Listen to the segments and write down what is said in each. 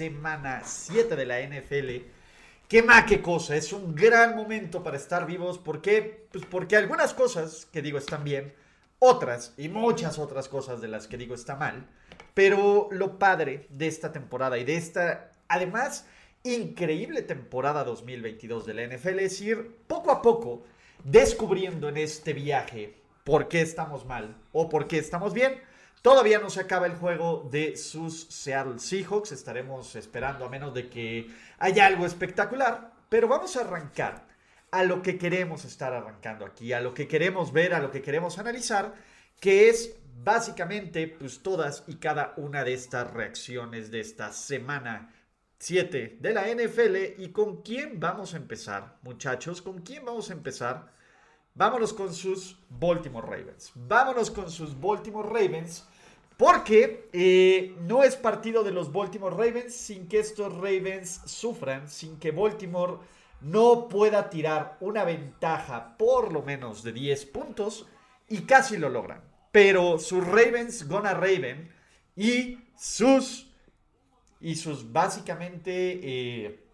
Semana 7 de la NFL. Qué más qué cosa, es un gran momento para estar vivos. ¿Por qué? Pues porque algunas cosas que digo están bien, otras y muchas otras cosas de las que digo está mal. Pero lo padre de esta temporada y de esta, además, increíble temporada 2022 de la NFL es ir poco a poco descubriendo en este viaje por qué estamos mal o por qué estamos bien. Todavía no se acaba el juego de sus Seattle Seahawks. Estaremos esperando a menos de que haya algo espectacular. Pero vamos a arrancar a lo que queremos estar arrancando aquí, a lo que queremos ver, a lo que queremos analizar, que es básicamente pues todas y cada una de estas reacciones de esta semana 7 de la NFL. ¿Y con quién vamos a empezar, muchachos? ¿Con quién vamos a empezar? Vámonos con sus Baltimore Ravens. Vámonos con sus Baltimore Ravens. Porque eh, no es partido de los Baltimore Ravens sin que estos Ravens sufran, sin que Baltimore no pueda tirar una ventaja por lo menos de 10 puntos y casi lo logran. Pero sus Ravens gonna Raven y sus y sus básicamente eh,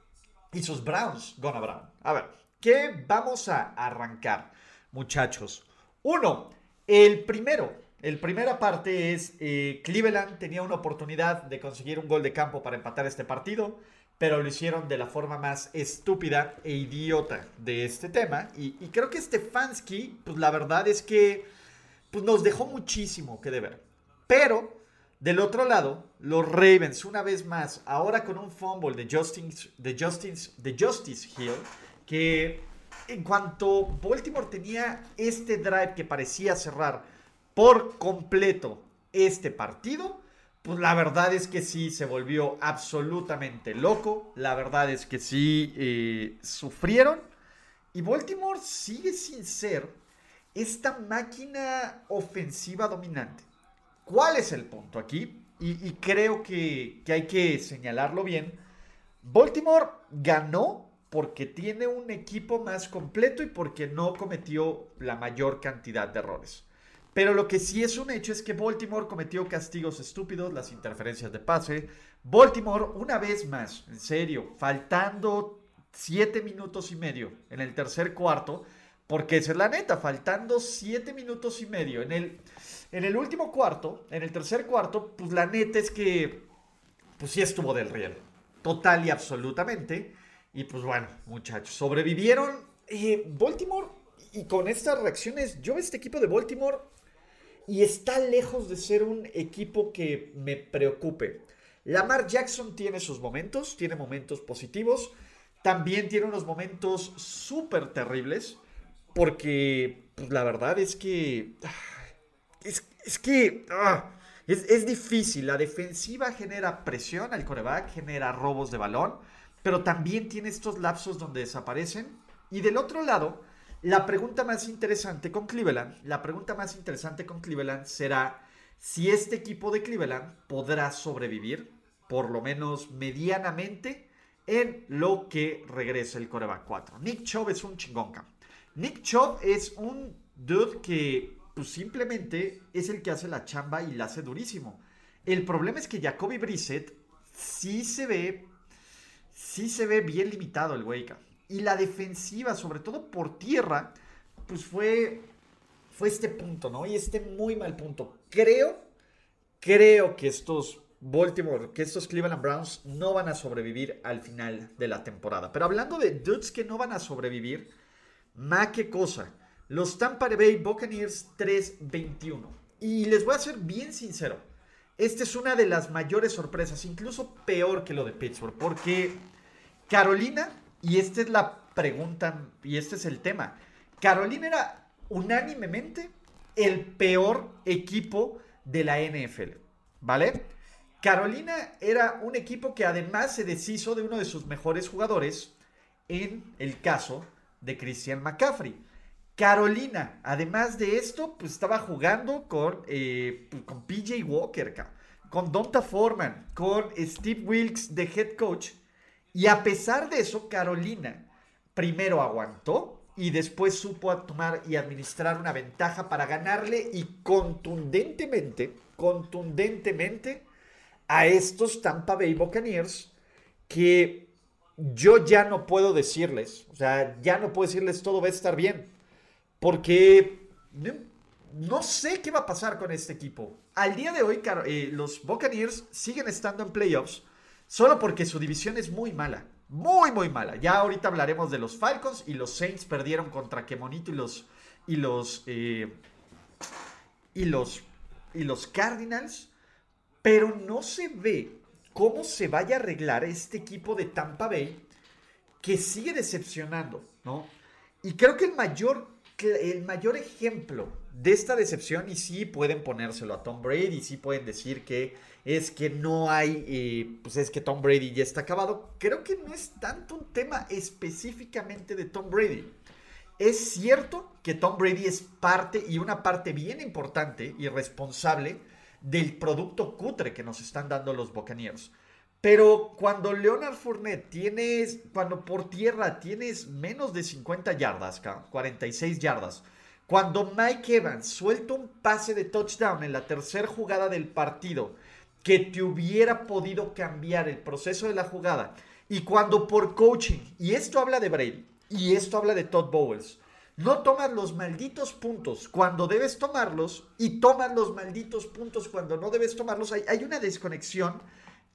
y sus Browns gonna Brown. A ver, ¿qué vamos a arrancar, muchachos? Uno, el primero, el primera parte es eh, Cleveland tenía una oportunidad de conseguir un gol de campo para empatar este partido, pero lo hicieron de la forma más estúpida e idiota de este tema. Y, creo que Stefanski, pues la verdad es que pues, nos dejó muchísimo que deber. Pero del otro lado, los Ravens, una vez más, ahora con un fumble de de de Justice Hill, que en cuanto Baltimore tenía este drive que parecía cerrar por completo este partido, pues la verdad es que sí se volvió absolutamente loco. La verdad es que sí eh, sufrieron. Y Baltimore sigue sin ser esta máquina ofensiva dominante. ¿Cuál es el punto aquí? Y, creo que, que hay que señalarlo bien. Baltimore ganó porque tiene un equipo más completo y porque no cometió la mayor cantidad de errores. Pero lo que sí es un hecho es que Baltimore cometió castigos estúpidos, las interferencias de pase. Baltimore, una vez más, en serio, faltando siete minutos y medio en el tercer cuarto, porque esa es la neta, faltando siete minutos y medio en el, en el último cuarto, en el tercer cuarto, pues la neta es que, pues sí estuvo del riel, total y absolutamente. Y pues bueno, muchachos, sobrevivieron eh, Baltimore y con estas reacciones, yo veo este equipo de Baltimore y está lejos de ser un equipo que me preocupe. Lamar Jackson tiene sus momentos, tiene momentos positivos, también tiene unos momentos súper terribles, porque pues, la verdad es que... Ah, es, que... Ah, es, es, difícil, la defensiva genera presión al coreback, genera robos de balón, pero también tiene estos lapsos donde desaparecen. Y del otro lado, la pregunta más interesante con Cleveland, la pregunta más interesante con Cleveland será si este equipo de Cleveland podrá sobrevivir, por lo menos medianamente, en lo que regrese el coreback 4. Nick Chubb es un chingón, Nick Chubb es un dude que pues, simplemente es el que hace la chamba y la hace durísimo. El problema es que Jacoby Brissett sí se ve, sí se ve bien limitado el güey, y la defensiva, sobre todo por tierra, pues fue, fue este punto, ¿no? Y este muy mal punto. Creo, creo que estos Baltimore, que estos Cleveland Browns no van a sobrevivir al final de la temporada. Pero hablando de dudes que no van a sobrevivir, más que cosa. Los Tampa Bay Buccaneers 3-21. Y les voy a ser bien sincero. Esta es una de las mayores sorpresas, incluso peor que lo de Pittsburgh, porque Carolina y esta es la pregunta y este es el tema. Carolina era unánimemente el peor equipo de la NFL, ¿vale? Carolina era un equipo que además se deshizo de uno de sus mejores jugadores en el caso de Christian McCaffrey. Carolina, además de esto, pues estaba jugando con, eh, pues, con PJ Walker, con Donta Foreman, con Steve Wilkes de head coach. Y a pesar de eso, Carolina primero aguantó y después supo tomar y administrar una ventaja para ganarle y contundentemente, contundentemente a estos Tampa Bay Buccaneers que yo ya no puedo decirles, o sea, ya no puedo decirles todo va a estar bien, porque no, sé qué va a pasar con este equipo. Al día de hoy, eh, los Buccaneers siguen estando en playoffs solo porque su división es muy mala, muy, muy mala. Ya ahorita hablaremos de los Falcons y los Saints perdieron contra Kemonito y los, y los, eh, y los, y los Cardinals, pero no se ve cómo se vaya a arreglar este equipo de Tampa Bay que sigue decepcionando, ¿no? Y creo que el mayor, el mayor ejemplo de esta decepción, y sí pueden ponérselo a Tom Brady, sí pueden decir que es que no hay, eh, pues es que Tom Brady ya está acabado, creo que no es tanto un tema específicamente de Tom Brady. Es cierto que Tom Brady es parte y una parte bien importante y responsable del producto cutre que nos están dando los Buccaneers. Pero cuando Leonard Fournette tienes, cuando por tierra tienes menos de 50 yardas, 46 yardas, cuando Mike Evans suelta un pase de touchdown en la tercera jugada del partido que te hubiera podido cambiar el proceso de la jugada, y cuando por coaching, y esto habla de Brady, y esto habla de Todd Bowles, no tomas los malditos puntos cuando debes tomarlos y tomas los malditos puntos cuando no debes tomarlos. Hay, hay una desconexión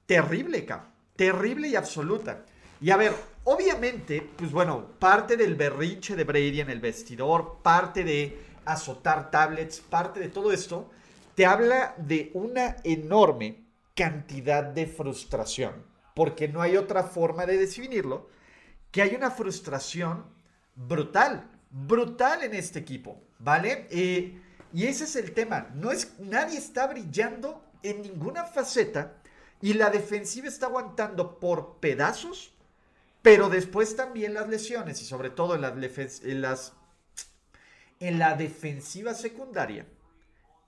terrible, cabrón. Terrible y absoluta. Y a ver, obviamente, pues bueno, parte del berrinche de Brady en el vestidor, parte de azotar tablets, parte de todo esto, te habla de una enorme cantidad de frustración. Porque no hay otra forma de definirlo que hay una frustración brutal brutal en este equipo, ¿vale? Eh, y ese es el tema. No es, nadie está brillando en ninguna faceta y la defensiva está aguantando por pedazos, pero después también las lesiones y sobre todo en, las, en, las, en la defensiva secundaria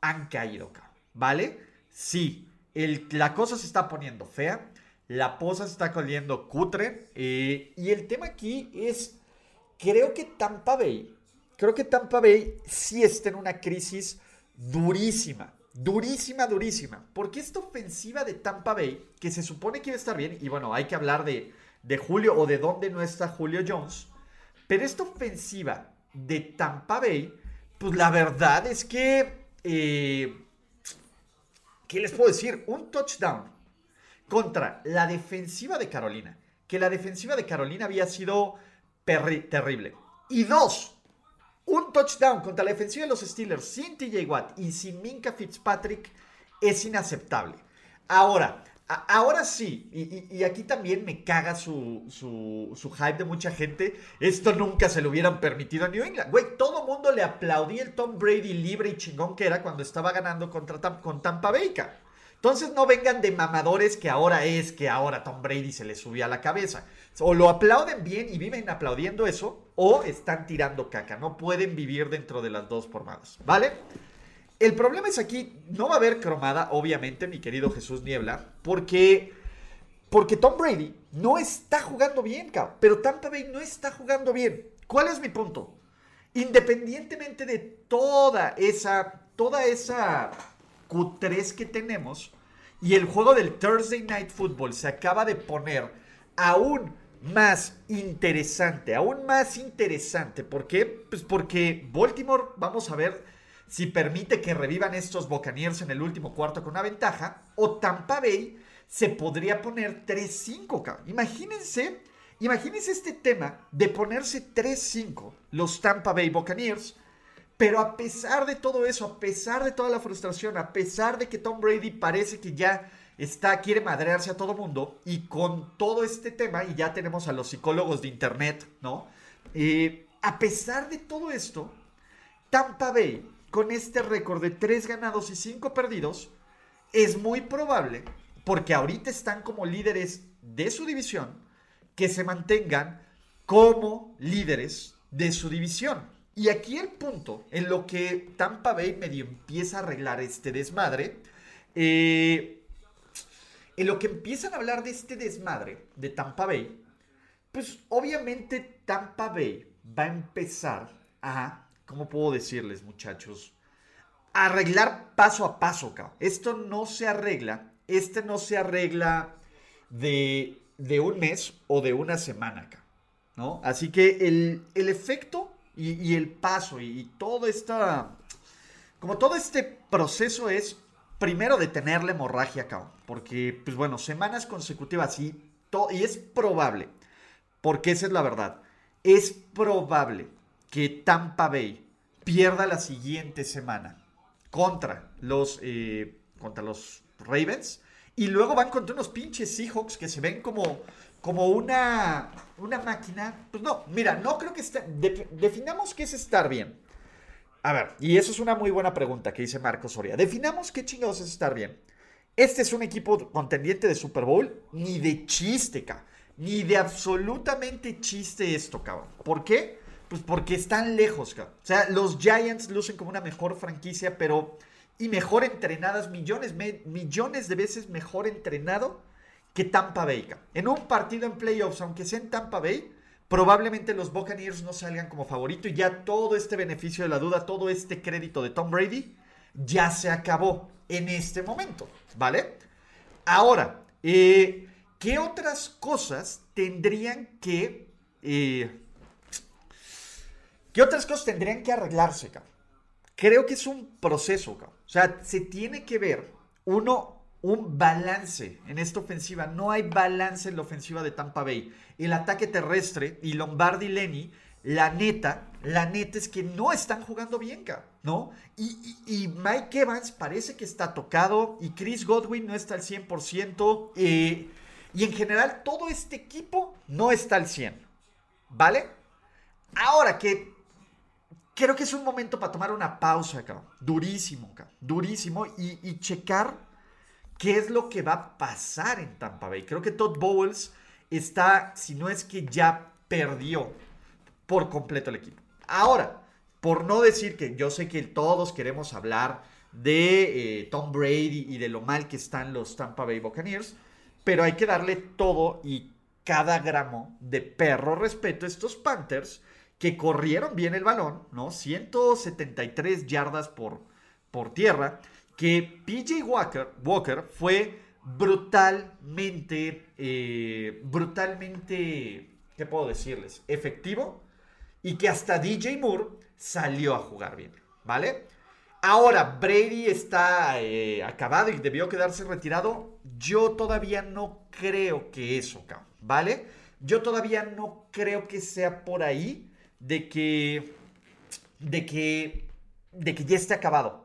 han caído, ¿vale? Sí, el, la cosa se está poniendo fea, la posa se está coliendo cutre eh, y el tema aquí es creo que Tampa Bay, creo que Tampa Bay sí está en una crisis durísima, durísima, durísima. Porque esta ofensiva de Tampa Bay, que se supone que iba a estar bien, y bueno, hay que hablar de, de Julio o de dónde no está Julio Jones, pero esta ofensiva de Tampa Bay, pues la verdad es que, eh, ¿qué les puedo decir? Un touchdown contra la defensiva de Carolina, que la defensiva de Carolina había sido terrible. Y dos, un touchdown contra la defensiva de los Steelers sin TJ Watt y sin Minka Fitzpatrick es inaceptable. Ahora, ahora sí, y, aquí también me caga su, su, hype de mucha gente. Esto nunca se lo hubieran permitido a New England. Güey, todo mundo le aplaudía el Tom Brady libre y chingón que era cuando estaba ganando contra, con Tampa Bay. Entonces no vengan de mamadores que ahora es que ahora Tom Brady se le subió a la cabeza. O lo aplauden bien y viven aplaudiendo eso, o están tirando caca. No pueden vivir dentro de las dos formadas, ¿vale? El problema es aquí, no va a haber cromada, obviamente, mi querido Jesús Niebla, porque, porque Tom Brady no está jugando bien, cabrón. Pero Tampa Bay no está jugando bien. ¿Cuál es mi punto? Independientemente de toda esa, toda esa Q3 que tenemos, y el juego del Thursday Night Football se acaba de poner aún más interesante, aún más interesante. ¿Por qué? Pues porque Baltimore, vamos a ver si permite que revivan estos Buccaneers en el último cuarto con una ventaja, o Tampa Bay se podría poner 3-5. Imagínense, imagínense este tema de ponerse 3-5 los Tampa Bay Buccaneers pero a pesar de todo eso, a pesar de toda la frustración, a pesar de que Tom Brady parece que ya está, quiere madrearse a todo mundo, y con todo este tema, y ya tenemos a los psicólogos de internet, ¿no? Eh, a pesar de todo esto, Tampa Bay, con este récord de 3 ganados y 5 perdidos, es muy probable porque ahorita están como líderes de su división, que se mantengan como líderes de su división. Y aquí el punto en lo que Tampa Bay medio empieza a arreglar este desmadre, eh, en lo que empiezan a hablar de este desmadre de Tampa Bay, pues obviamente Tampa Bay va a empezar a, ¿cómo puedo decirles muchachos? arreglar paso a paso, cabrón. Esto no se arregla, este no se arregla de, de un mes o de una semana, cabrón. ¿no? Así que el, efecto y, el paso y, todo esta, como todo este proceso es primero detener la hemorragia, cabrón. Porque, pues bueno, semanas consecutivas y, y es probable, porque esa es la verdad, es probable que Tampa Bay pierda la siguiente semana contra los, eh, contra los Ravens. Y luego van contra unos pinches Seahawks que se ven como, como una, una máquina. Pues no, mira, no creo que esté. definamos qué es estar bien. A ver, y eso es una muy buena pregunta que dice Marcos Soria. Definamos qué chingados es estar bien. Este es un equipo contendiente de Super Bowl, ni de chiste, cabrón. Ni de absolutamente chiste esto, cabrón. ¿Por qué? Pues porque están lejos, cabrón. O sea, los Giants lucen como una mejor franquicia, pero. Y mejor entrenadas, millones, millones de veces mejor entrenado que Tampa Bay. En un partido en playoffs, aunque sea en Tampa Bay, probablemente los Buccaneers no salgan como favorito y ya todo este beneficio de la duda, todo este crédito de Tom Brady, ya se acabó en este momento, ¿vale? Ahora, eh, ¿qué otras cosas tendrían que eh, ¿Qué otras cosas tendrían que arreglarse? Creo que es un proceso, cabrón. O sea, se tiene que ver, uno, un balance en esta ofensiva. No hay balance en la ofensiva de Tampa Bay. El ataque terrestre y Lombardi Lenny, la neta, la neta es que no están jugando bien, cabrón, ¿no? Y, Mike Evans parece que está tocado y Chris Godwin no está al 100%. Eh, y en general todo este equipo no está al 100, ¿vale? Ahora que creo que es un momento para tomar una pausa, acá, Durísimo, cabrón. Durísimo. Y, checar qué es lo que va a pasar en Tampa Bay. Creo que Todd Bowles está, si no es que ya perdió por completo el equipo. Ahora, por no decir que yo sé que todos queremos hablar de eh, Tom Brady y de lo mal que están los Tampa Bay Buccaneers, pero hay que darle todo y cada gramo de perro respeto a estos Panthers que corrieron bien el balón, ¿no? 173 yardas por, por tierra, que PJ Walker, Walker fue brutalmente, eh, brutalmente, ¿qué puedo decirles? Efectivo y que hasta DJ Moore salió a jugar bien, ¿vale? Ahora, Brady está eh, acabado y debió quedarse retirado. Yo todavía no creo que eso, ¿vale? Yo todavía no creo que sea por ahí de que, de que, de que ya esté acabado.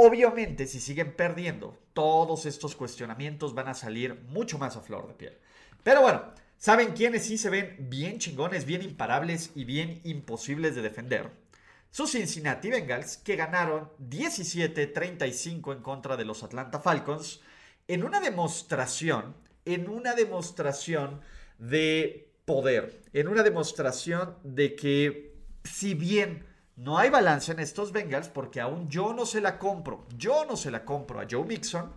Obviamente, si siguen perdiendo, todos estos cuestionamientos van a salir mucho más a flor de piel. Pero bueno, ¿saben quiénes sí se ven bien chingones, bien imparables y bien imposibles de defender? Sus Cincinnati Bengals, que ganaron 17-35 en contra de los Atlanta Falcons, en una demostración, en una demostración de poder, en una demostración de que si bien no hay balance en estos Bengals, porque aún yo no se la compro, yo no se la compro a Joe Mixon,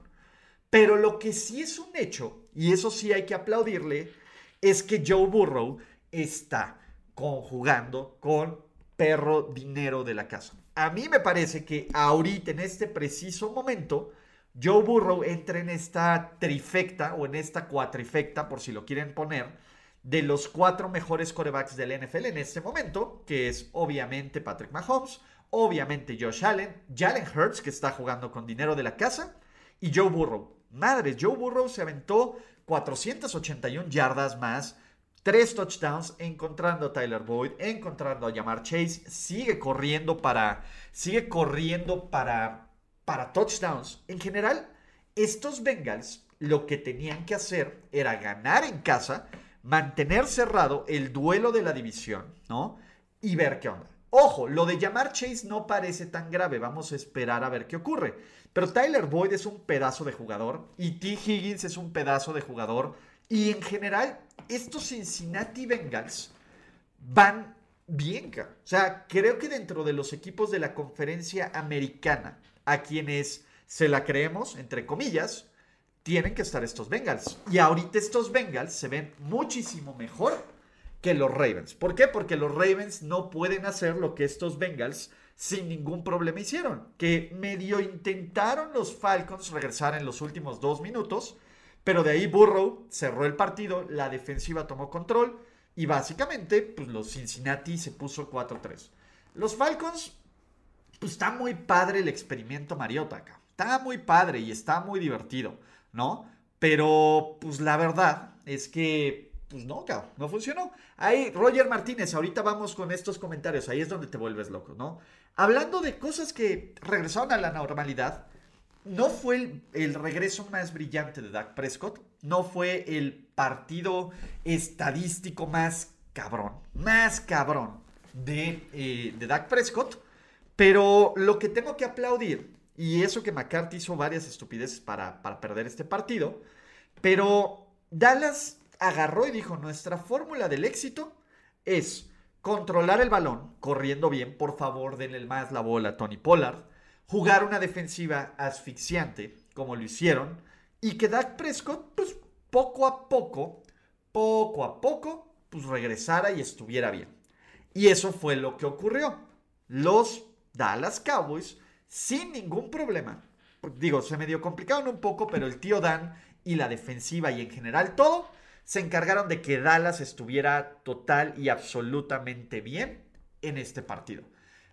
pero lo que sí es un hecho, y eso sí hay que aplaudirle, es que Joe Burrow está conjugando con perro dinero de la casa. A mí me parece que ahorita, en este preciso momento, Joe Burrow entra en esta trifecta o en esta cuatrifecta, por si lo quieren poner, de los cuatro mejores corebacks del NFL en este momento, que es obviamente Patrick Mahomes, obviamente Josh Allen, Jalen Hurts, que está jugando con dinero de la casa, y Joe Burrow. Madre, Joe Burrow se aventó 481 yardas más, tres touchdowns, encontrando a Tyler Boyd, encontrando a Jamar Chase, sigue corriendo para, sigue corriendo para, para touchdowns. En general, estos Bengals lo que tenían que hacer era ganar en casa, mantener cerrado el duelo de la división, ¿no? Y ver qué onda. Ojo, lo de llamar Chase no parece tan grave. Vamos a esperar a ver qué ocurre. Pero Tyler Boyd es un pedazo de jugador y T. Higgins es un pedazo de jugador. Y en general, estos Cincinnati Bengals van bien. O sea, creo que dentro de los equipos de la conferencia americana, a quienes se la creemos, entre comillas, tienen que estar estos Bengals. Y ahorita estos Bengals se ven muchísimo mejor que los Ravens. ¿Por qué? Porque los Ravens no pueden hacer lo que estos Bengals sin ningún problema hicieron. Que medio intentaron los Falcons regresar en los últimos dos minutos, pero de ahí Burrow cerró el partido, la defensiva tomó control y básicamente pues los Cincinnati se puso 4-3. Los Falcons, pues está muy padre el experimento Mariota acá. Está muy padre y está muy divertido. ¿No? Pero, pues la verdad es que, pues no, cabrón, no funcionó. Ahí, Roger Martínez, ahorita vamos con estos comentarios, ahí es donde te vuelves loco, ¿no? Hablando de cosas que regresaron a la normalidad, no fue el, regreso más brillante de Dak Prescott, no fue el partido estadístico más cabrón, más cabrón de, eh, de Dak Prescott, pero lo que tengo que aplaudir y eso que McCarthy hizo varias estupideces para, perder este partido. Pero Dallas agarró y dijo, nuestra fórmula del éxito es controlar el balón, corriendo bien, por favor denle más la bola a Tony Pollard, jugar una defensiva asfixiante, como lo hicieron, y que Dak Prescott, pues poco a poco, poco a poco, pues regresara y estuviera bien. Y eso fue lo que ocurrió. Los Dallas Cowboys sin ningún problema. Digo, se me dio complicado un poco, pero el tío Dan y la defensiva y en general todo se encargaron de que Dallas estuviera total y absolutamente bien en este partido.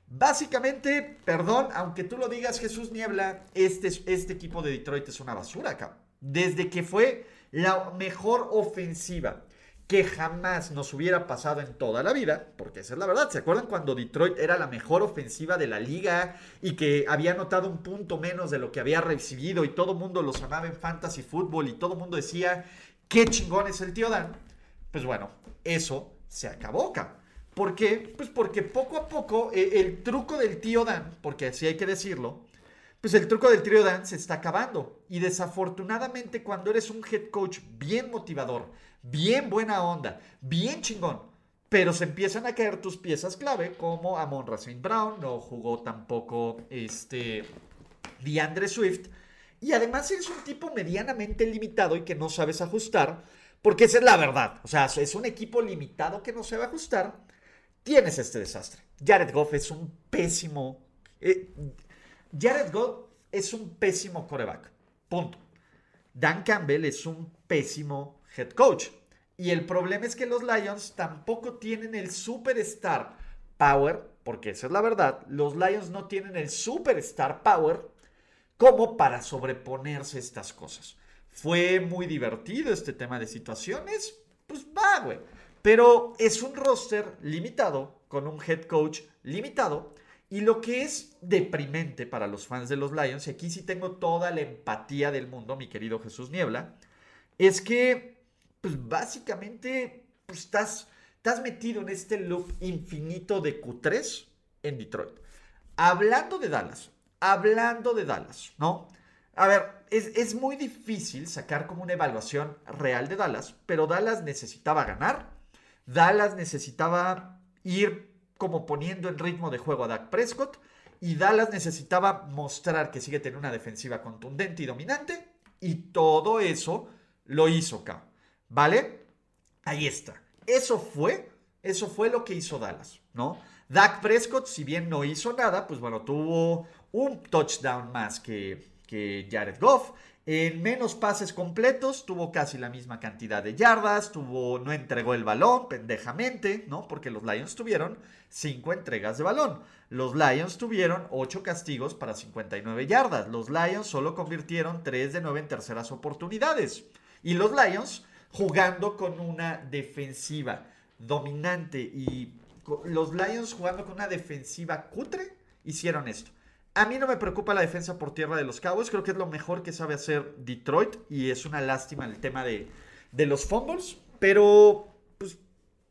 Básicamente, perdón, aunque tú lo digas, Jesús Niebla, este, este equipo de Detroit es una basura acá. Desde que fue la mejor ofensiva que jamás nos hubiera pasado en toda la vida, porque esa es la verdad. ¿Se acuerdan cuando Detroit era la mejor ofensiva de la liga y que había anotado un punto menos de lo que había recibido y todo el mundo los amaba en fantasy fútbol y todo el mundo decía, qué chingón es el tío Dan? Pues bueno, eso se acabó. ¿Por qué? Pues porque poco a poco eh, el truco del tío Dan, porque así hay que decirlo, pues el truco del tío Dan se está acabando. Y desafortunadamente cuando eres un head coach bien motivador, bien buena onda, bien chingón. Pero se empiezan a caer tus piezas clave, como Amon St. Brown, no jugó tampoco este DeAndre Swift. Y además eres un tipo medianamente limitado y que no sabes ajustar, porque esa es la verdad. O sea, es un equipo limitado que no a ajustar. Tienes este desastre. Jared Goff es un pésimo. Eh, Jared Goff es un pésimo coreback. Punto. Dan Campbell es un pésimo head coach. Y el problema es que los Lions tampoco tienen el superstar power, porque esa es la verdad, los Lions no tienen el superstar power como para sobreponerse estas cosas. Fue muy divertido este tema de situaciones, pues va, güey. Pero es un roster limitado, con un head coach limitado, y lo que es deprimente para los fans de los Lions, y aquí sí tengo toda la empatía del mundo, mi querido Jesús Niebla, es que pues básicamente pues, estás, estás metido en este loop infinito de Q3 en Detroit. Hablando de Dallas, hablando de Dallas, ¿no? A ver, es, es, muy difícil sacar como una evaluación real de Dallas, pero Dallas necesitaba ganar, Dallas necesitaba ir como poniendo en ritmo de juego a Dak Prescott, y Dallas necesitaba mostrar que sigue teniendo una defensiva contundente y dominante, y todo eso lo hizo K. ¿Vale? Ahí está. Eso fue, eso fue lo que hizo Dallas, ¿no? Dak Prescott, si bien no hizo nada, pues bueno, tuvo un touchdown más que, que Jared Goff. En menos pases completos, tuvo casi la misma cantidad de yardas, tuvo, no entregó el balón pendejamente, ¿no? Porque los Lions tuvieron cinco entregas de balón. Los Lions tuvieron ocho castigos para 59 yardas. Los Lions solo convirtieron 3 de 9 en terceras oportunidades. Y los Lions jugando con una defensiva dominante y los Lions jugando con una defensiva cutre hicieron esto. A mí no me preocupa la defensa por tierra de los Cowboys, creo que es lo mejor que sabe hacer Detroit y es una lástima el tema de, de los fumbles, pero pues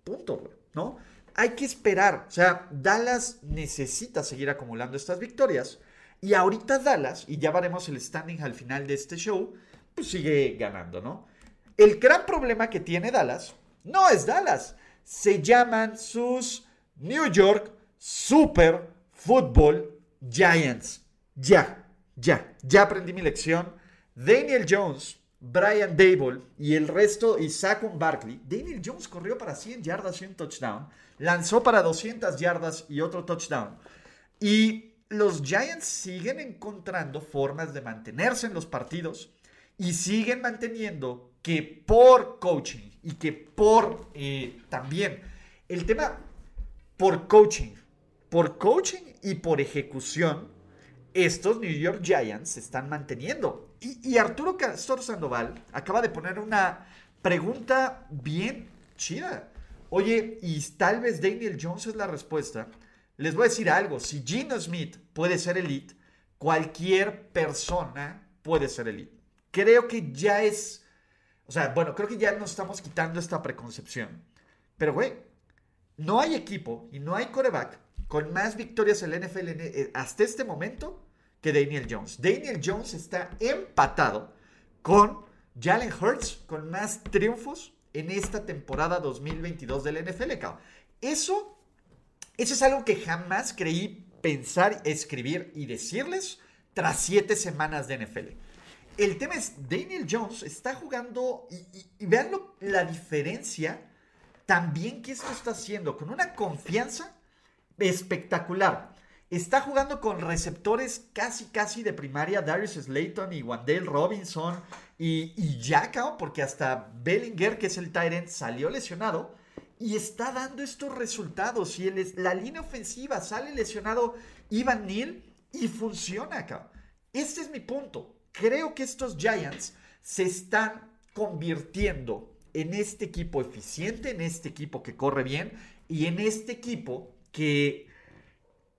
punto, ¿no? hay que esperar. O sea, Dallas necesita seguir acumulando estas victorias. Y ahorita Dallas, y ya veremos el standing al final de este show, pues sigue ganando, ¿no? El gran problema que tiene Dallas no es Dallas. Se llaman sus New York Super Football Giants. Ya, ya, ya aprendí mi lección. Daniel Jones, Brian Dable y el resto, y Saquon Barkley. Daniel Jones corrió para 100 yardas y un touchdown. Lanzó para 200 yardas y otro touchdown. Y los Giants siguen encontrando formas de mantenerse en los partidos y siguen manteniendo que por coaching y que por eh, también el tema por coaching, por coaching y por ejecución, estos New York Giants se están manteniendo. Y, Arturo Castor Sandoval acaba de poner una pregunta bien chida. Oye, y tal vez Daniel Jones es la respuesta. Les voy a decir algo, si Gino Smith puede ser elite, cualquier persona puede ser elite. Creo que ya es, o sea, bueno, creo que ya nos estamos quitando esta preconcepción. Pero, güey, no hay equipo y no hay coreback con más victorias en la NFL eh, hasta este momento que Daniel Jones. Daniel Jones está empatado con Jalen Hurts con más triunfos en esta temporada 2022 del NFL. Eso, eso es algo que jamás creí pensar, escribir y decirles tras siete semanas de NFL. El tema es, Daniel Jones está jugando y, vean la diferencia también que esto está haciendo, con una confianza espectacular. Está jugando con receptores casi, casi de primaria, Darius Slayton y Wandale Robinson y, y porque hasta Bellinger, que es el Tyrant, salió lesionado y está dando estos resultados. Y la línea ofensiva sale lesionado Ivan Neal y funciona acá. Este es mi punto. Creo que estos Giants se están convirtiendo en este equipo eficiente, en este equipo que corre bien y en este equipo que,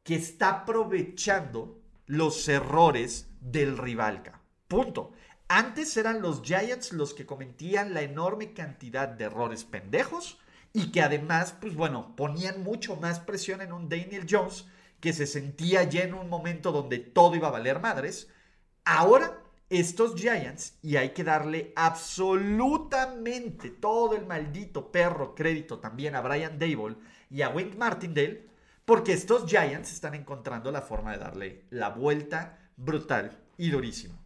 que está aprovechando los errores del rival. Punto. Antes eran los Giants los que cometían la enorme cantidad de errores pendejos y que además, pues bueno, ponían mucho más presión en un Daniel Jones que se sentía ya en un momento donde todo iba a valer madres. Ahora estos Giants, y hay que darle absolutamente todo el maldito perro crédito también a Brian Dable y a Wink Martindale, porque estos Giants están encontrando la forma de darle la vuelta brutal y durísimo.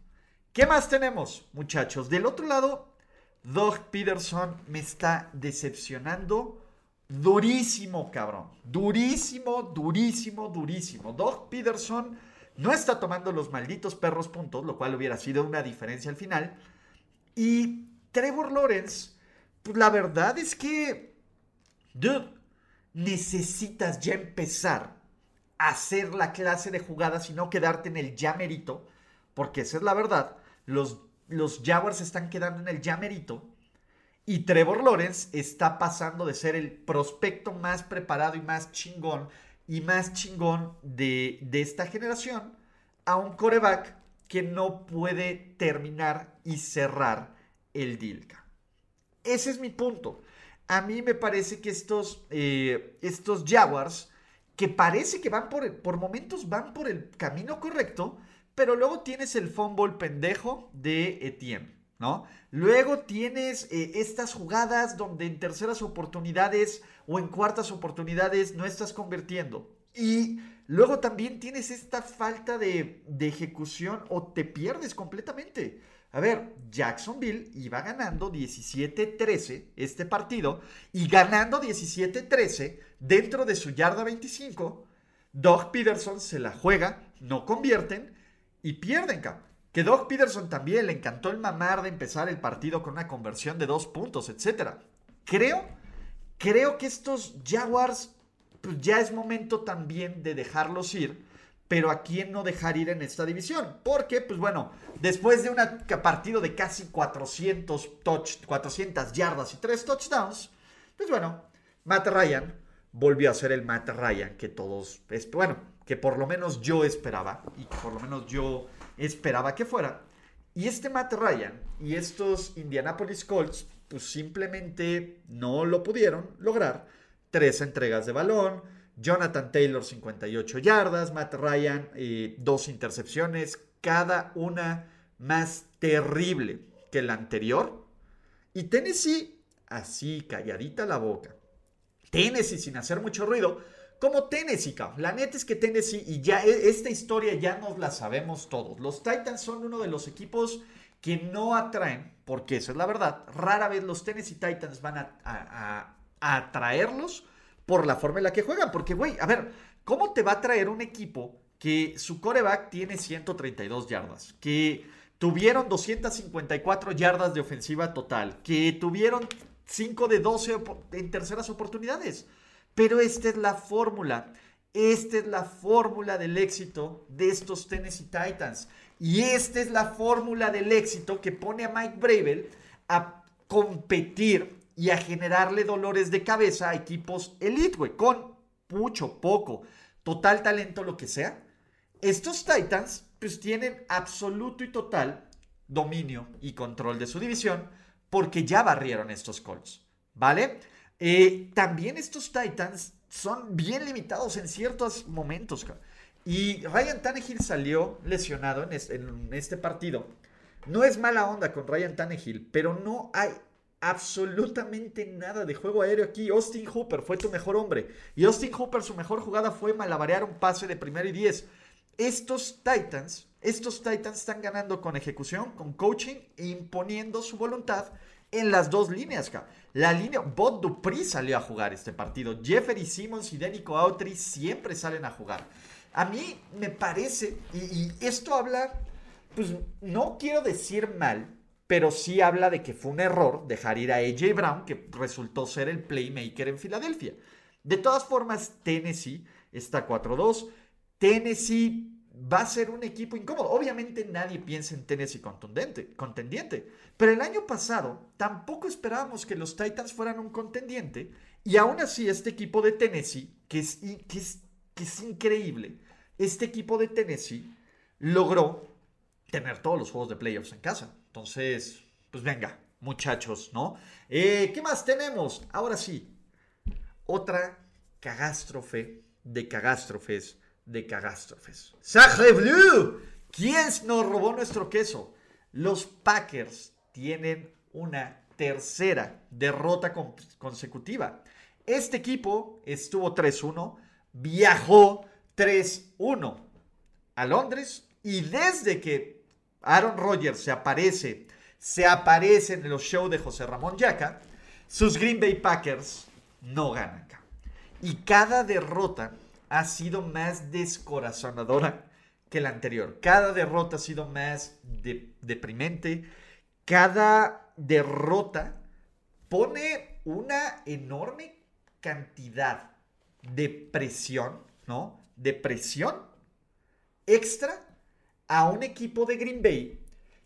¿Qué más tenemos, muchachos? Del otro lado, Doug Peterson me está decepcionando durísimo, cabrón. Durísimo, durísimo, durísimo. Doug Peterson no está tomando los malditos perros puntos, lo cual hubiera sido una diferencia al final. Y Trevor Lawrence, pues la verdad es que, dude, necesitas ya empezar a hacer la clase de jugadas y no quedarte en el llamerito, porque esa es la verdad. Los, los Jaguars están quedando en el llamerito. Y Trevor Lawrence está pasando de ser el prospecto más preparado y más chingón y más chingón de, esta generación a un coreback que no puede terminar y cerrar el Dilka. Ese es mi punto. A mí me parece que estos, eh, estos Jaguars, que parece que van por, por momentos van por el camino correcto, pero luego tienes el fumble pendejo de Etienne. ¿no? Luego tienes eh, estas jugadas donde en terceras oportunidades o en cuartas oportunidades no estás convirtiendo. Y luego también tienes esta falta de, ejecución o te pierdes completamente. A ver, Jacksonville iba ganando 17-13 este partido y ganando 17-13 dentro de su yarda 25. Doug Peterson se la juega, no convierten y pierden. Que Doug Peterson también le encantó el mamar de empezar el partido con una conversión de dos puntos, etc. Creo, creo que estos Jaguars pues ya es momento también de dejarlos ir. Pero a quién no dejar ir en esta división. Porque, pues bueno, después de un partido de casi 400, touch, 400 yardas y 3 touchdowns, pues bueno, Matt Ryan volvió a ser el Matt Ryan que todos, bueno, que por lo menos yo esperaba y que por lo menos yo esperaba que fuera. Y este Matt Ryan y estos Indianapolis Colts, pues simplemente no lo pudieron lograr tres entregas de balón. Jonathan Taylor 58 yardas, Matt Ryan eh, dos intercepciones, cada una más terrible que la anterior. Y Tennessee así, calladita la boca. Tennessee sin hacer mucho ruido, como Tennessee, La neta es que Tennessee, y ya e, esta historia ya nos la sabemos todos. Los Titans son uno de los equipos que no atraen, porque eso es la verdad. Rara vez los Tennessee Titans van a, a atraerlos por la forma en la que juegan. Porque, güey, a ver, ¿cómo te va a traer un equipo que su coreback tiene 132 yardas? Que tuvieron 254 yardas de ofensiva total. Que tuvieron 5 de 12 en terceras oportunidades. Pero esta es la fórmula. Esta es la fórmula del éxito de estos Tennessee Titans. Y esta es la fórmula del éxito que pone a Mike Bravel a competir y a generarle dolores de cabeza a equipos elite, con mucho, poco, total talento, lo que sea. Estos Titans, pues tienen absoluto y total dominio y control de su división porque ya barrieron estos Colts, ¿vale? Eh, también estos Titans son bien limitados en ciertos momentos. Y Ryan Tannehill salió lesionado en este, partido. No es mala onda con Ryan Tannehill, pero no hay absolutamente nada de juego aéreo aquí. Austin Hooper fue tu mejor hombre. Y Austin Hooper, su mejor jugada fue malabarear un pase de primero y diez. Estos Titans, estos Titans están ganando con ejecución, con coaching imponiendo su voluntad en las dos líneas. La línea, Bot Dupri salió a jugar este partido. Jeffrey Simmons y Denico Autry siempre salen a jugar. A mí me parece, y, y esto habla, pues no quiero decir mal, pero sí habla de que fue un error dejar ir a AJ Brown, que resultó ser el playmaker en Filadelfia. De todas formas, Tennessee está 4-2. Tennessee va a ser un equipo incómodo. Obviamente nadie piensa en Tennessee contundente, contendiente. Pero el año pasado tampoco esperábamos que los Titans fueran un contendiente. Y aún así este equipo de Tennessee, que es, que es, que es increíble, este equipo de Tennessee logró tener todos los juegos de playoffs en casa. Entonces, pues venga, muchachos, ¿no? Eh, ¿Qué más tenemos? Ahora sí, otra cagástrofe de cagástrofes de cagástrofes. ¡Sacre Blue! ¿Quién nos robó nuestro queso? Los Packers tienen una tercera derrota consecutiva. Este equipo estuvo 3-1, viajó 3-1 a Londres y desde que Aaron Rodgers se aparece, se aparece en los shows de José Ramón Yaca, sus Green Bay Packers no ganan. Y cada derrota ha sido más descorazonadora que la anterior. Cada derrota ha sido más deprimente. Cada derrota pone una enorme cantidad de presión, ¿no? De presión extra a un equipo de Green Bay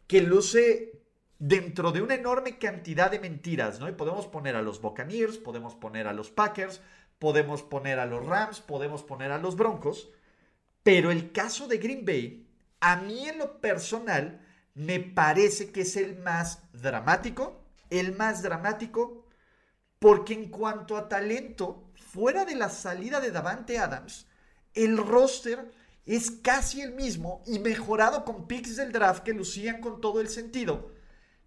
que luce dentro de una enorme cantidad de mentiras, ¿no? Y podemos poner a los Buccaneers, podemos poner a los Packers, podemos poner a los Rams, podemos poner a los Broncos, pero el caso de Green Bay, a mí en lo personal, me parece que es el más dramático, el más dramático, porque en cuanto a talento, fuera de la salida de Davante Adams, el roster es casi el mismo y mejorado con picks del draft que lucían con todo el sentido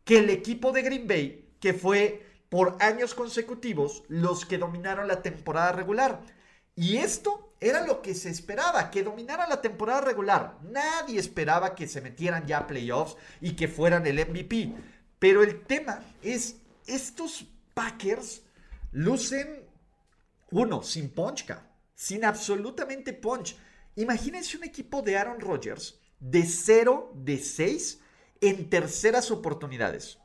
que el equipo de Green Bay, que fue por años consecutivos los que dominaron la temporada regular. Y esto era lo que se esperaba, que dominara la temporada regular. Nadie esperaba que se metieran ya a playoffs y que fueran el MVP. Pero el tema es, estos Packers lucen, uno, sin punch, sin absolutamente punch. Imagínense un equipo de Aaron Rodgers de 0 de 6 en terceras oportunidades.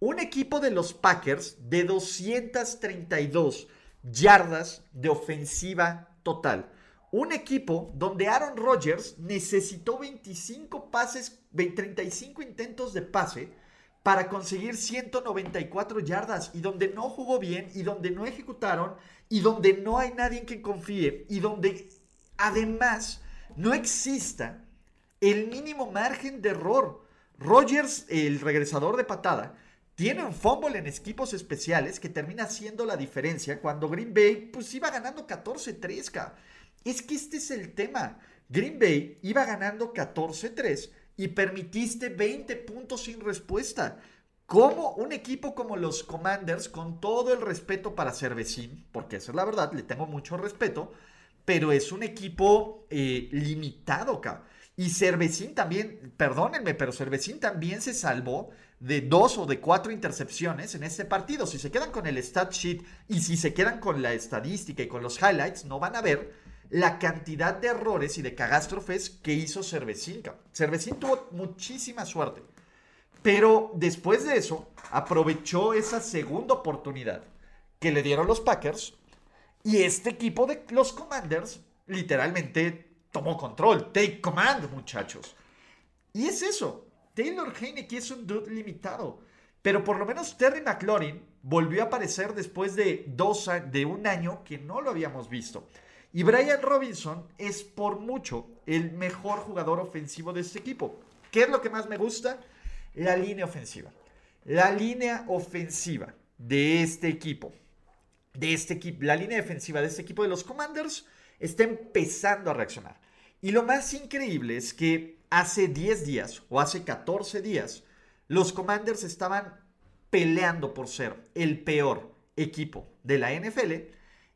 Un equipo de los Packers de 232 yardas de ofensiva total. Un equipo donde Aaron Rodgers necesitó 25 pases, 35 intentos de pase para conseguir 194 yardas y donde no jugó bien y donde no ejecutaron y donde no hay nadie en quien confíe y donde además no exista el mínimo margen de error. Rogers, el regresador de patada, tiene un fumble en equipos especiales que termina siendo la diferencia cuando Green Bay pues iba ganando 14-3. Es que este es el tema. Green Bay iba ganando 14-3 y permitiste 20 puntos sin respuesta. ¿Cómo un equipo como los Commanders, con todo el respeto para Cervecín, porque esa es la verdad, le tengo mucho respeto, pero es un equipo eh, limitado. Y Cervecín también, perdónenme, pero Cervecín también se salvó de dos o de cuatro intercepciones en este partido. Si se quedan con el stat sheet y si se quedan con la estadística y con los highlights, no van a ver la cantidad de errores y de cagástrofes que hizo Cervecín. Cervecín tuvo muchísima suerte. Pero después de eso, aprovechó esa segunda oportunidad que le dieron los Packers. Y este equipo de los Commanders literalmente tomó control. Take command, muchachos. Y es eso. Taylor Heineke es un dude limitado. Pero por lo menos Terry McLaurin volvió a aparecer después de, dos, de un año que no lo habíamos visto. Y Brian Robinson es por mucho el mejor jugador ofensivo de este equipo. ¿Qué es lo que más me gusta? La línea ofensiva. La línea ofensiva de este equipo. De este equipo. La línea defensiva de este equipo de los Commanders está empezando a reaccionar. Y lo más increíble es que hace 10 días o hace 14 días, los Commanders estaban peleando por ser el peor equipo de la NFL.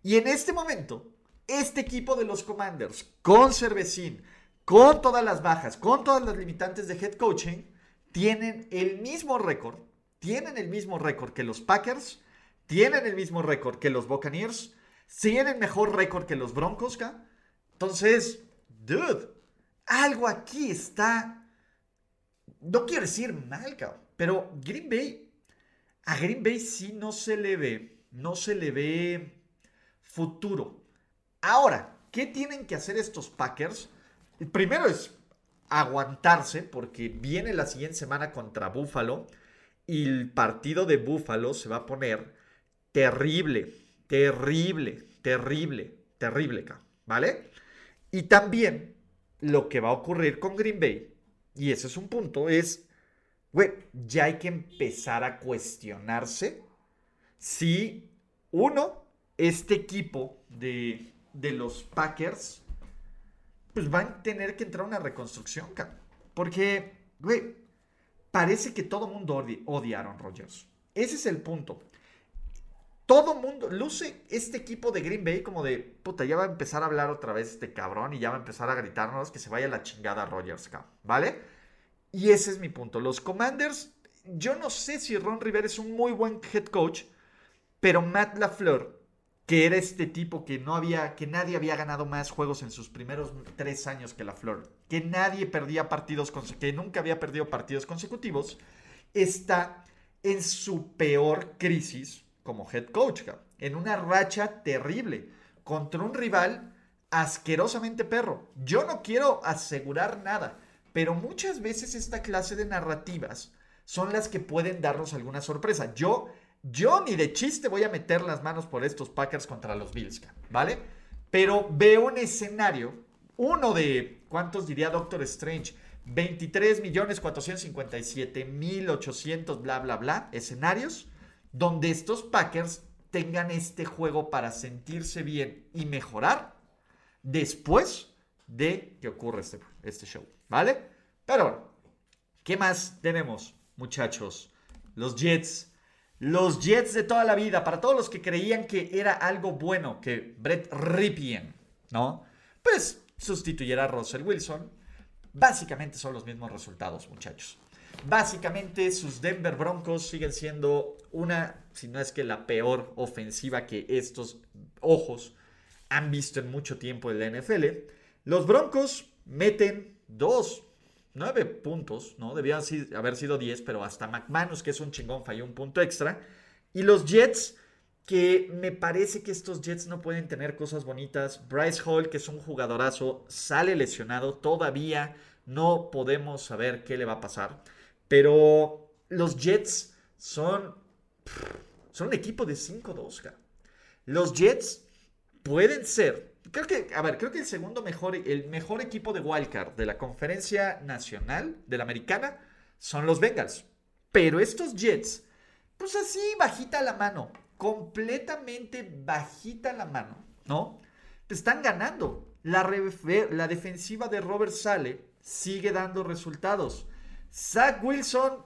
Y en este momento este equipo de los Commanders, con Cervecín, con todas las bajas, con todas las limitantes de head coaching, tienen el mismo récord, tienen el mismo récord que los Packers, tienen el mismo récord que los Buccaneers, tienen mejor récord que los Broncos, Entonces, dude, algo aquí está, no quiero decir mal, pero Green Bay, a Green Bay sí no se le ve, no se le ve futuro. Ahora, ¿qué tienen que hacer estos Packers? El primero es aguantarse porque viene la siguiente semana contra Buffalo y el partido de Buffalo se va a poner terrible, terrible, terrible, terrible, ¿vale? Y también lo que va a ocurrir con Green Bay, y ese es un punto, es, güey, ya hay que empezar a cuestionarse si, uno, este equipo de de los Packers, pues van a tener que entrar a una reconstrucción, Porque, güey, parece que todo mundo odia, a Aaron Rodgers. Ese es el punto. Todo mundo, luce este equipo de Green Bay como de, puta, ya va a empezar a hablar otra vez este cabrón y ya va a empezar a gritarnos que se vaya la chingada Rodgers, ¿vale? Y ese es mi punto. Los Commanders, yo no sé si Ron Rivera es un muy buen head coach, pero Matt LaFleur que era este tipo que no había, que nadie había ganado más juegos en sus primeros tres años que la Flor, que nadie perdía partidos, que nunca había perdido partidos consecutivos, está en su peor crisis como head coach, en una racha terrible contra un rival asquerosamente perro. Yo no quiero asegurar nada, pero muchas veces esta clase de narrativas son las que pueden darnos alguna sorpresa. Yo yo ni de chiste voy a meter las manos por estos Packers contra los Bills, ¿vale? Pero veo un escenario, uno de, ¿cuántos diría Doctor Strange? 23 millones 457 mil 800 bla bla bla escenarios donde estos Packers tengan este juego para sentirse bien y mejorar después de que ocurra este, este show, ¿vale? Pero ¿qué más tenemos, muchachos? Los Jets los Jets de toda la vida, para todos los que creían que era algo bueno que Brett Ripien, ¿no? Pues sustituyera a Russell Wilson. Básicamente son los mismos resultados, muchachos. Básicamente sus Denver Broncos siguen siendo una, si no es que la peor ofensiva que estos ojos han visto en mucho tiempo en la NFL. Los Broncos meten dos 9 puntos, ¿no? Debían haber sido 10, pero hasta McManus, que es un chingón, falló un punto extra. Y los Jets, que me parece que estos Jets no pueden tener cosas bonitas. Bryce Hall, que es un jugadorazo, sale lesionado. Todavía no podemos saber qué le va a pasar. Pero los Jets son, son un equipo de 5-2. Los Jets pueden ser Creo que, a ver, creo que el segundo mejor, el mejor equipo de Wildcard de la conferencia nacional, de la americana, son los Bengals. Pero estos Jets pues así, bajita la mano, completamente bajita la mano, ¿no? Están ganando. La, la defensiva de Robert Sale sigue dando resultados. Zach Wilson,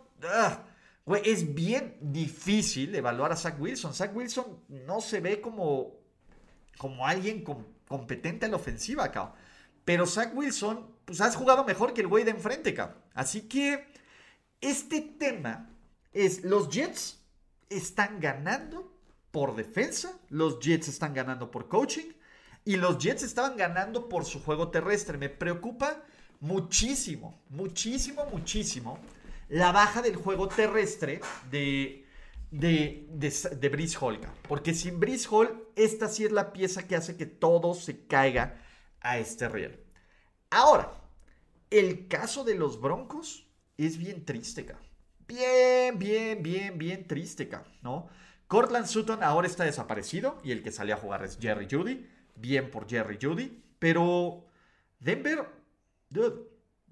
es bien difícil evaluar a Zach Wilson. Zach Wilson no se ve como, como alguien competente en la ofensiva, acá. Pero Zach Wilson, pues has jugado mejor que el güey de enfrente, acá. Así que este tema es, los Jets están ganando por defensa, los Jets están ganando por coaching y los Jets estaban ganando por su juego terrestre. Me preocupa muchísimo, muchísimo, muchísimo la baja del juego terrestre de, de, de, Brice Hall. Porque sin Brice Hall, esta sí es la pieza que hace que todo se caiga a este riel. Ahora, el caso de los Broncos es bien triste, Bien, bien, bien, bien triste, ¿no? Cortland Sutton ahora está desaparecido y el que salió a jugar es Jerry Judy. Bien por Jerry Judy. Pero Denver, dude,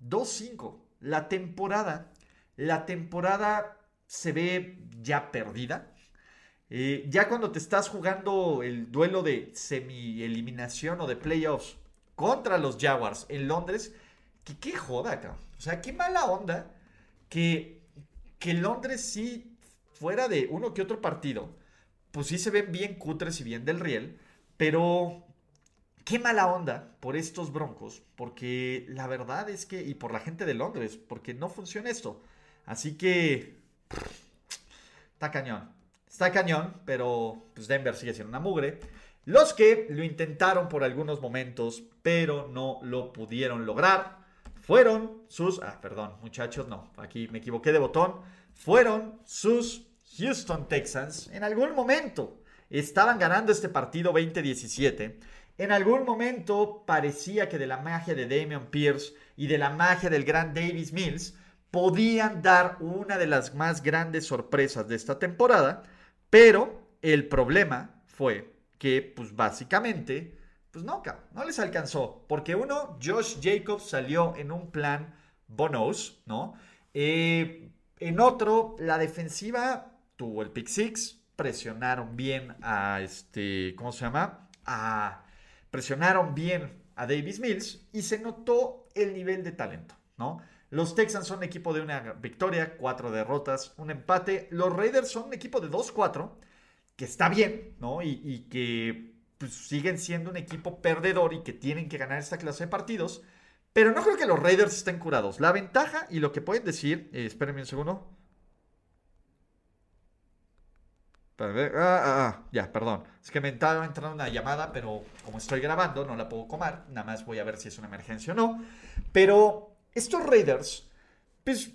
2-5. La temporada la temporada se ve ya perdida. Eh, ya cuando te estás jugando el duelo de semi-eliminación o de playoffs contra los Jaguars en Londres, que qué joda. O sea, qué mala onda que, que Londres sí, fuera de uno que otro partido, pues sí se ven bien cutres y bien del riel, pero qué mala onda por estos broncos, porque la verdad es que, y por la gente de Londres, porque no funciona esto. Así que... Está cañón. Está cañón, pero pues Denver sigue siendo una mugre. Los que lo intentaron por algunos momentos, pero no lo pudieron lograr, fueron sus... Ah, perdón, muchachos, no, aquí me equivoqué de botón. Fueron sus Houston Texans. En algún momento estaban ganando este partido 20-17. En algún momento parecía que de la magia de Damian Pierce y de la magia del gran Davis Mills podían dar una de las más grandes sorpresas de esta temporada, pero el problema fue que, pues básicamente, pues no, no les alcanzó, porque uno, Josh Jacobs salió en un plan bonos, ¿no? Eh, en otro, la defensiva tuvo el pick six, presionaron bien a este, ¿cómo se llama? A, presionaron bien a Davis Mills y se notó el nivel de talento, ¿no? Los Texans son equipo de una victoria, cuatro derrotas, un empate. Los Raiders son un equipo de 2-4, que está bien, ¿no? Y, que pues, siguen siendo un equipo perdedor y que tienen que ganar esta clase de partidos. Pero no creo que los Raiders estén curados. La ventaja y lo que pueden decir, eh, espérenme un segundo. Ah, ah, ah, ya, perdón. Es que me estaba entrando una llamada, pero como estoy grabando, no la puedo comer. Nada más voy a ver si es una emergencia o no. Pero estos Raiders, pues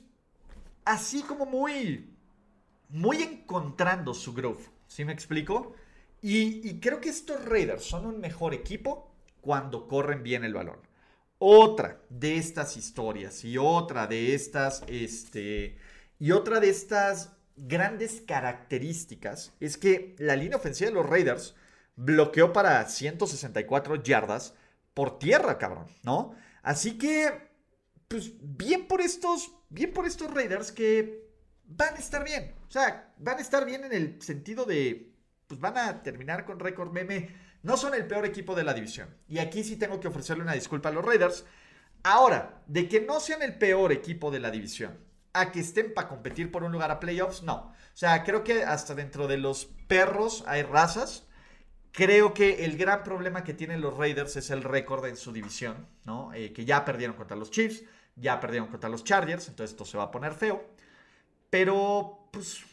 así como muy, muy encontrando su groove, ¿sí me explico? Y, creo que estos Raiders son un mejor equipo cuando corren bien el balón. Otra de estas historias y otra de estas, este, y otra de estas grandes características es que la línea ofensiva de los Raiders bloqueó para 164 yardas por tierra, cabrón, ¿no? Así que pues bien por estos, bien por estos Raiders que van a estar bien. O sea, van a estar bien en el sentido de, pues van a terminar con récord meme. No son el peor equipo de la división. Y aquí sí tengo que ofrecerle una disculpa a los Raiders. Ahora, de que no sean el peor equipo de la división, a que estén para competir por un lugar a playoffs, no. O sea, creo que hasta dentro de los perros hay razas. Creo que el gran problema que tienen los Raiders es el récord en su división, ¿no? Eh, que ya perdieron contra los Chiefs, ya perdieron contra los Chargers, entonces esto se va a poner feo. Pero, pues,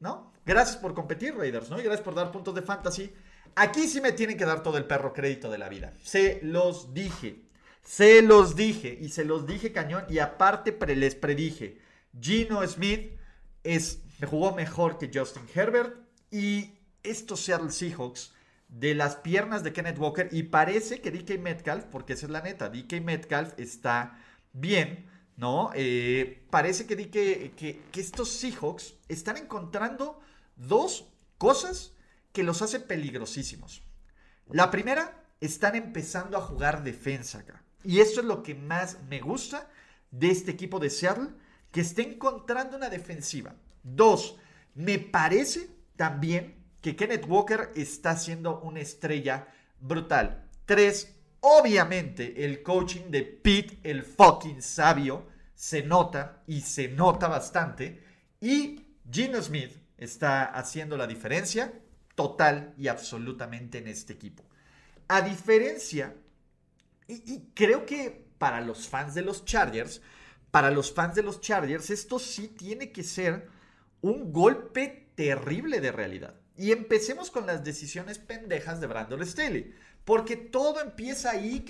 ¿no? Gracias por competir, Raiders, ¿no? Y gracias por dar puntos de fantasy. Aquí sí me tienen que dar todo el perro crédito de la vida. Se los dije. Se los dije. Y se los dije cañón. Y aparte les predije. Gino Smith es, jugó mejor que Justin Herbert. Y estos Seattle Seahawks de las piernas de Kenneth Walker. Y parece que DK Metcalf, porque esa es la neta, DK Metcalf está bien, ¿no? Eh, parece que, que, que, que estos Seahawks están encontrando dos cosas que los hacen peligrosísimos. La primera, están empezando a jugar defensa acá. Y eso es lo que más me gusta de este equipo de Seattle, que está encontrando una defensiva. Dos, Me parece también que Kenneth Walker está siendo una estrella brutal. Tres, obviamente el coaching de Pete, el fucking sabio, se nota y se nota bastante. Y Gino Smith está haciendo la diferencia total y absolutamente en este equipo. A diferencia, y, creo que para los fans de los Chargers, para los fans de los Chargers, esto sí tiene que ser un golpe terrible de realidad. Y empecemos con las decisiones pendejas de Brandon Staley. Porque todo empieza ahí,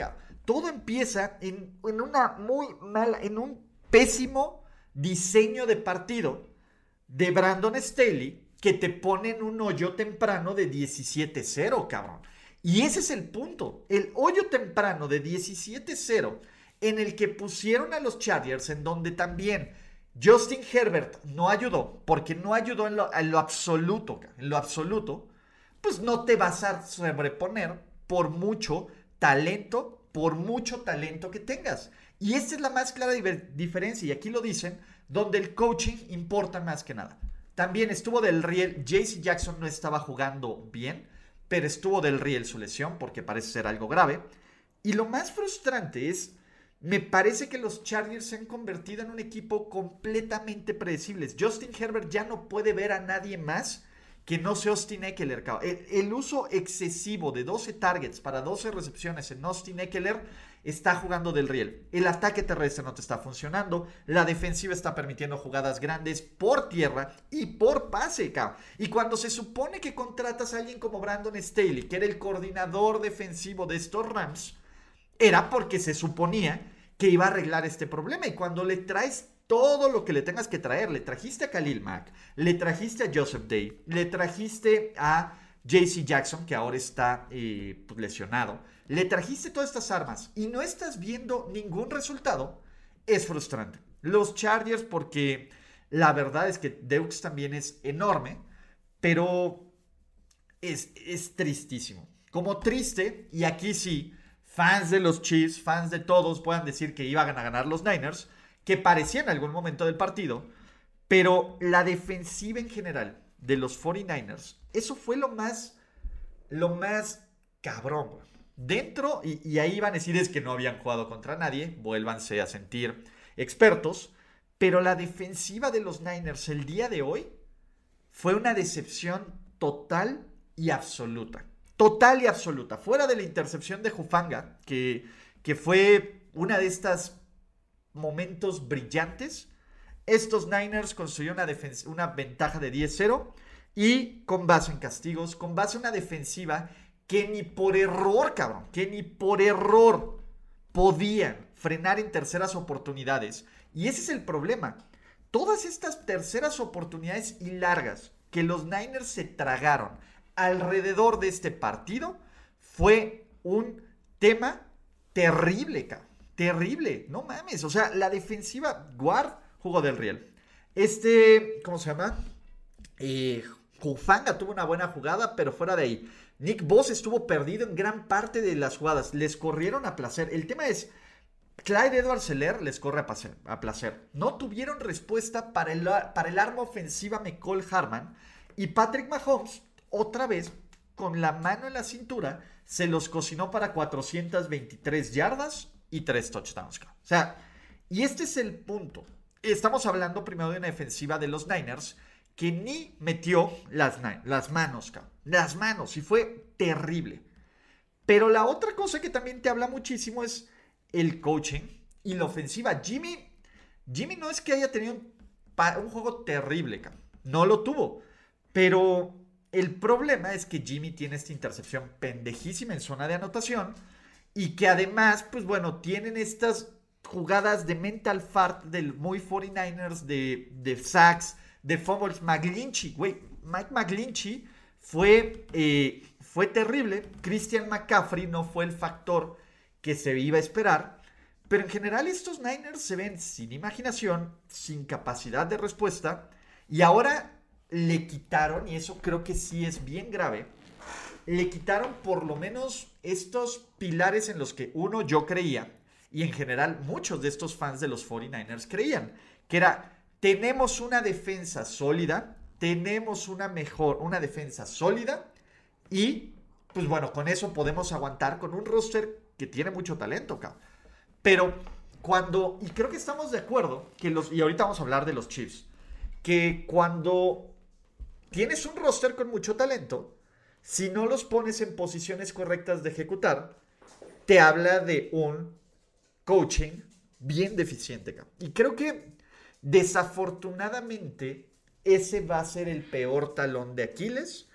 Todo empieza en, en, una muy mala, en un pésimo diseño de partido de Brandon Staley que te pone en un hoyo temprano de 17-0, cabrón. Y ese es el punto. El hoyo temprano de 17-0 en el que pusieron a los Chargers, en donde también Justin Herbert no ayudó, porque no ayudó en lo absoluto, en lo absoluto, pues no te vas a sobreponer por mucho talento, por mucho talento que tengas. Y esta es la más clara diferencia, y aquí lo dicen, donde el coaching importa más que nada. También estuvo del riel, JC Jackson no estaba jugando bien, pero estuvo del riel su lesión, porque parece ser algo grave. Y lo más frustrante es, me parece que los Chargers se han convertido en un equipo completamente predecible. Justin Herbert ya no puede ver a nadie más que no sea Austin Eckler. El, el, uso excesivo de 12 targets para 12 recepciones en Austin Eckler está jugando del riel. El ataque terrestre no te está funcionando. La defensiva está permitiendo jugadas grandes por tierra y por pase, Y cuando se supone que contratas a alguien como Brandon Staley, que era el coordinador defensivo de estos Rams, era porque se suponía que iba a arreglar este problema. Y cuando le traes todo lo que le tengas que traer, le trajiste a Khalil Mack, le trajiste a Joseph Day, le trajiste a JC Jackson, que ahora está eh, pues, lesionado le trajiste todas estas armas y no estás viendo ningún resultado, es frustrante. Los Chargers, porque la verdad es que Deux también es enorme, pero es, es tristísimo. Como triste, y aquí sí, fans de los Chiefs, fans de todos puedan decir que iban a ganar los Niners, que parecía en algún momento del partido, pero la defensiva en general de los 49ers, eso fue lo más, lo más cabrón, dentro, y, ahí van a decir es que no habían jugado contra nadie, vuélvanse a sentir expertos, pero la defensiva de los Niners el día de hoy fue una decepción total y absoluta. Total y absoluta. Fuera de la intercepción de Jufanga, que, que fue una de estas momentos brillantes, estos Niners construyeron una, una ventaja de 10-0 y con base en castigos, con base en una defensiva que ni por error, cabrón, que ni por error podían frenar en terceras oportunidades. Y ese es el problema. Todas estas terceras oportunidades y largas que los Niners se tragaron alrededor de este partido fue un tema terrible, cabrón. Terrible, no mames. O sea, la defensiva guard jugó del riel. Este, ¿cómo se llama? Eh, Jufanga tuvo una buena jugada, pero fuera de ahí. Nick Boss estuvo perdido en gran parte de las jugadas. Les corrieron a placer. El tema es, Clyde Edwards Seller les corre a placer, a placer. No tuvieron respuesta para el, para el arma ofensiva McCall Harman. Y Patrick Mahomes, otra vez, con la mano en la cintura, se los cocinó para 423 yardas y 3 touchdowns. O sea, y este es el punto. Estamos hablando primero de una defensiva de los Niners que ni metió las, las manos, Las manos, y fue terrible. Pero la otra cosa que también te habla muchísimo es el coaching y la ofensiva. Jimmy, Jimmy no es que haya tenido un, un juego terrible, no lo tuvo. Pero el problema es que Jimmy tiene esta intercepción pendejísima en zona de anotación y que además, pues bueno, tienen estas jugadas de mental fart del muy 49ers, de, de sacks, de fumbles. McGlinchey, güey, Mike McGlinchey fue, eh, fue terrible. Christian McCaffrey no fue el factor que se iba a esperar. Pero en general estos Niners se ven sin imaginación, sin capacidad de respuesta. Y ahora le quitaron, y eso creo que sí es bien grave, le quitaron por lo menos estos pilares en los que uno yo creía, y en general muchos de estos fans de los 49ers creían, que era tenemos una defensa sólida tenemos una mejor, una defensa sólida y, pues bueno, con eso podemos aguantar con un roster que tiene mucho talento, cabrón. Pero cuando, y creo que estamos de acuerdo, que los, y ahorita vamos a hablar de los Chiefs, que cuando tienes un roster con mucho talento, si no los pones en posiciones correctas de ejecutar, te habla de un coaching bien deficiente. Y creo que desafortunadamente ese va a ser el peor talón de Aquiles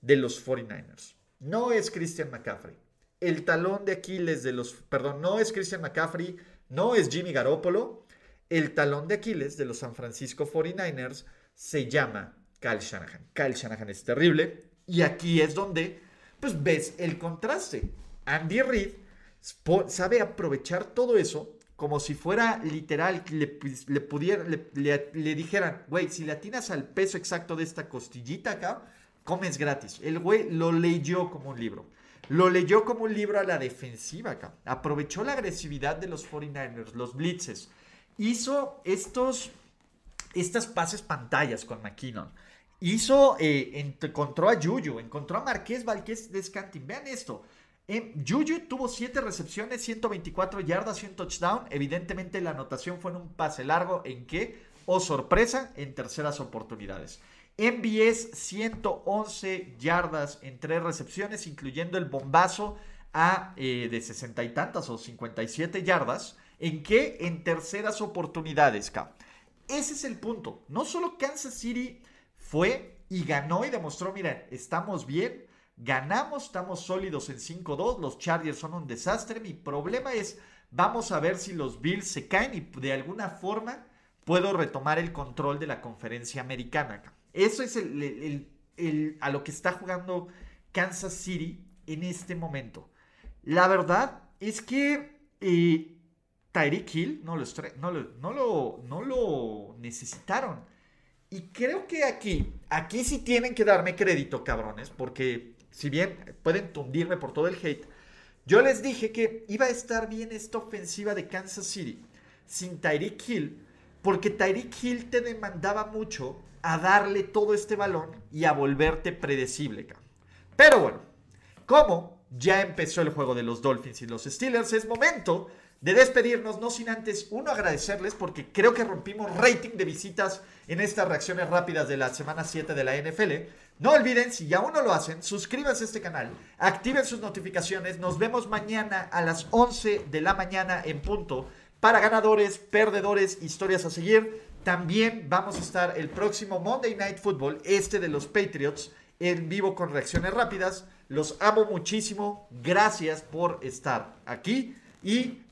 de los 49ers. No es Christian McCaffrey. El talón de Aquiles de los, perdón, no es Christian McCaffrey, no es Jimmy Garoppolo. El talón de Aquiles de los San Francisco 49ers se llama Kyle Shanahan. Kyle Shanahan es terrible y aquí es donde pues ves el contraste. Andy Reid sabe aprovechar todo eso como si fuera literal, le, le, pudiera, le, dijeran, güey, si le atinas al peso exacto de esta costillita acá, comes gratis. El güey lo leyó como un libro. Lo leyó como un libro a la defensiva acá. Aprovechó la agresividad de los 49ers, los blitzes. Hizo estos, estas pases pantallas con McKinnon. Hizo, eh, encontró a Juju, encontró a Marqués Valquez de Scantin. Vean esto. Juju tuvo 7 recepciones, 124 yardas y un touchdown. Evidentemente la anotación fue en un pase largo en que, oh sorpresa, en terceras oportunidades. MBS 111 yardas en 3 recepciones, incluyendo el bombazo a, eh, de 60 y tantas o 57 yardas. ¿En que En terceras oportunidades, Ese es el punto. No solo Kansas City fue y ganó y demostró, miren, estamos bien, Ganamos, estamos sólidos en 5-2. Los Chargers son un desastre. Mi problema es, vamos a ver si los Bills se caen y de alguna forma puedo retomar el control de la conferencia americana. Eso es a lo que está jugando Kansas City en este momento. La verdad es que eh, Tyreek Hill no lo, no, lo, no lo necesitaron. Y creo que aquí, aquí sí tienen que darme crédito, cabrones, porque si bien pueden tundirme por todo el hate, yo les dije que iba a estar bien esta ofensiva de Kansas City sin Tyreek Hill, porque Tyreek Hill te demandaba mucho a darle todo este balón y a volverte predecible. Pero bueno, como ya empezó el juego de los Dolphins y los Steelers, es momento de despedirnos, no sin antes, uno, agradecerles porque creo que rompimos rating de visitas en estas reacciones rápidas de la semana 7 de la NFL. No olviden, si aún no lo hacen, suscríbanse a este canal, activen sus notificaciones. Nos vemos mañana a las 11 de la mañana en punto para ganadores, perdedores, historias a seguir. También vamos a estar el próximo Monday Night Football, este de los Patriots, en vivo con reacciones rápidas. Los amo muchísimo. Gracias por estar aquí y